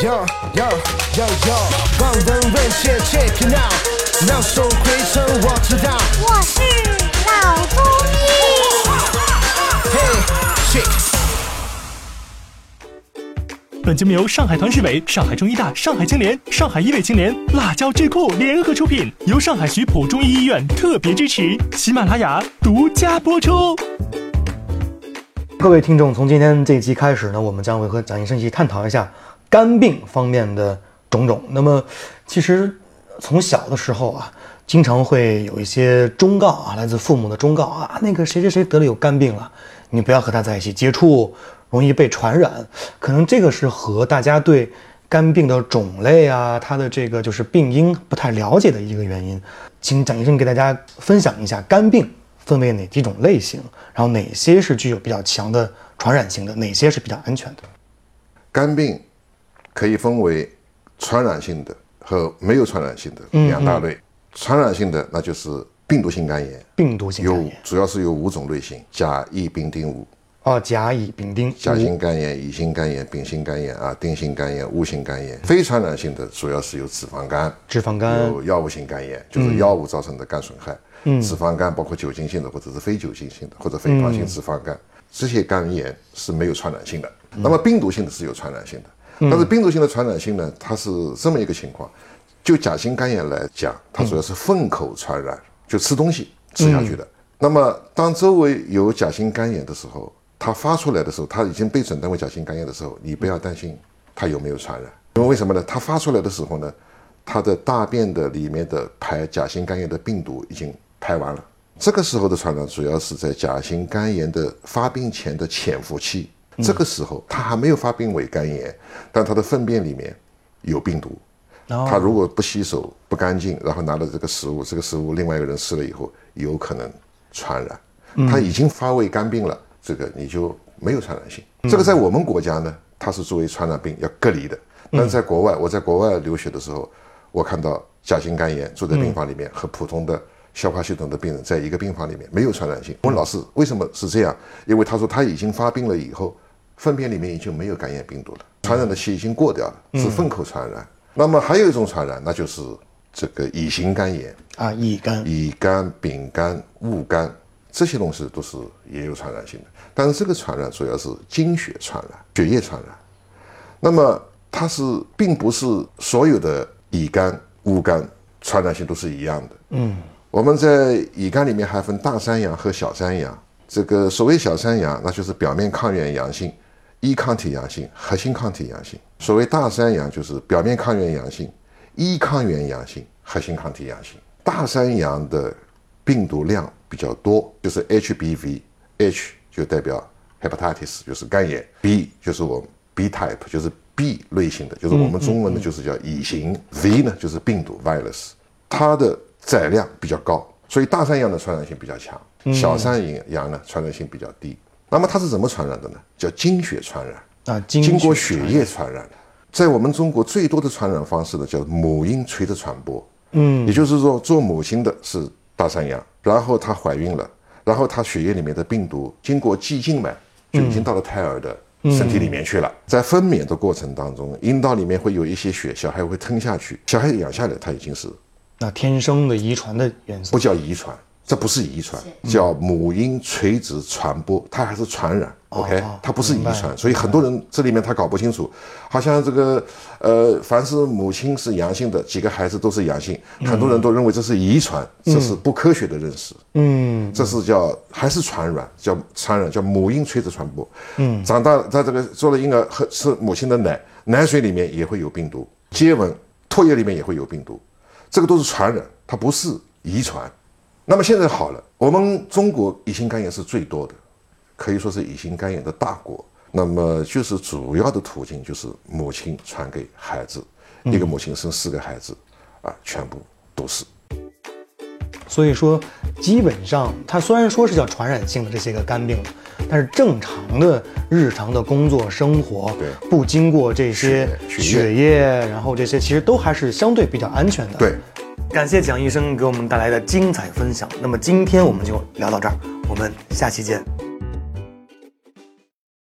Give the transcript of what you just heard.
Yo yo yo yo，望闻问切 check it out，妙手回春我知道。我是老中医。嘿，shit。本节目由上海团市委、上海中医大、上海青联、上海医卫青联、辣椒智库联合出品，由上海徐浦中医医院特别支持，喜马拉雅独家播出。各位听众，从今天这一期开始呢，我们将会和蒋医生一起探讨一下肝病方面的种种。那么，其实从小的时候啊，经常会有一些忠告啊，来自父母的忠告啊，那个谁谁谁得了有肝病了，你不要和他在一起接触，容易被传染。可能这个是和大家对肝病的种类啊，它的这个就是病因不太了解的一个原因。请蒋医生给大家分享一下肝病分为哪几种类型，然后哪些是具有比较强的传染性的，哪些是比较安全的。肝病可以分为传染性的和没有传染性的两大类。传染性的那就是病毒性肝炎，病毒性肝有炎主要是有五种类型：甲、乙、丙、丁、戊。哦，甲乙丙丁甲型肝炎、乙型肝炎、丙型肝炎啊、丁型肝炎、戊型肝炎。非传染性的主要是有脂肪肝、脂肪肝有药物性肝炎，就是药物造成的肝损害。嗯，脂肪肝包括酒精性的或者是非酒精性的或者肥胖性脂肪肝，这些肝炎是没有传染性的。那么病毒性的是有传染性的，但是病毒性的传染性呢，它是这么一个情况。就甲型肝炎来讲，它主要是粪口传染，就吃东西吃下去的。那么当周围有甲型肝炎的时候，它发出来的时候，它已经被诊断为甲型肝炎的时候，你不要担心它有没有传染，因为为什么呢？它发出来的时候呢，它的大便的里面的排甲型肝炎的病毒已经排完了。这个时候的传染主要是在甲型肝炎的发病前的潜伏期，这个时候他还没有发病为肝炎，但他的粪便里面有病毒。他如果不洗手不干净，然后拿了这个食物，这个食物另外一个人吃了以后，有可能传染。他已经发胃肝病了，这个你就没有传染性。这个在我们国家呢，它是作为传染病要隔离的。但是在国外，我在国外留学的时候，我看到甲型肝炎住在病房里面，和普通的消化系统的病人在一个病房里面，没有传染性。问老师为什么是这样？因为他说他已经发病了以后，粪便里面已经没有肝炎病毒了，传染的期已经过掉了，是粪口传染。那么还有一种传染，那就是这个乙型肝炎，啊乙肝乙肝、丙肝、戊肝这些东西都是也有传染性的，但是这个传染主要是经血传染、血液传染。那么它是并不是所有的乙肝、戊肝传染性都是一样的。嗯，我们在乙肝里面还分大三阳和小三阳。这个所谓小三阳，那就是表面抗原阳性、E 抗体阳性、核心抗体阳性；所谓大三阳，就是表面抗原阳性、E 抗原阳性、核心抗体阳性。大三阳的病毒量比较多，就是 HBV，H 就代表 hepatitis，就是肝炎；B 就是我们 B type，就是 B 类型的，就是我们中文的就是叫乙型。；V 呢就是病毒 virus，它的载量比较高，所以大三阳的传染性比较强，小山羊呢传染性比较低。那么它是怎么传染的呢？叫经血传染。啊经经过血血液传染的。在我们中国最多的传染方式呢，叫母婴垂直传播。嗯，也就是说，做母亲的是大山羊，然后她怀孕了，然后她血液里面的病毒经过季静脉就已经到了胎儿的身体里面去了。在分娩的过程当中，阴道里面会有一些血，小孩会吞下去，小孩养下来，他已经是那天生的遗传的元素不叫遗传，这不是遗传，叫母婴垂直传播，它还是传染。OK，它不是遗传，所以很多人这里面他搞不清楚，好像这个呃，凡是母亲是阳性的，几个孩子都是阳性，很多人都认为这是遗传，这是不科学的认识。嗯，这是叫还是传染，叫传染，叫母婴垂直传播。嗯，长大在这个做了婴儿喝吃母亲的奶，奶水里面也会有病毒，接吻、唾液里面也会有病毒，这个都是传染，它不是遗传。那么现在好了，我们中国乙型肝炎是最多的，可以说是乙型肝炎的大国。那么就是主要的途径就是母亲传给孩子，一个母亲生四个孩子，啊，全部都是。所以说，基本上它虽然说是叫传染性的这些个肝病，但是正常的日常的工作生活，对不经过这些血血液，然后这些其实都还是相对比较安全的。对，感谢蒋医生给我们带来的精彩分享。那么今天我们就聊到这儿，我们下期见。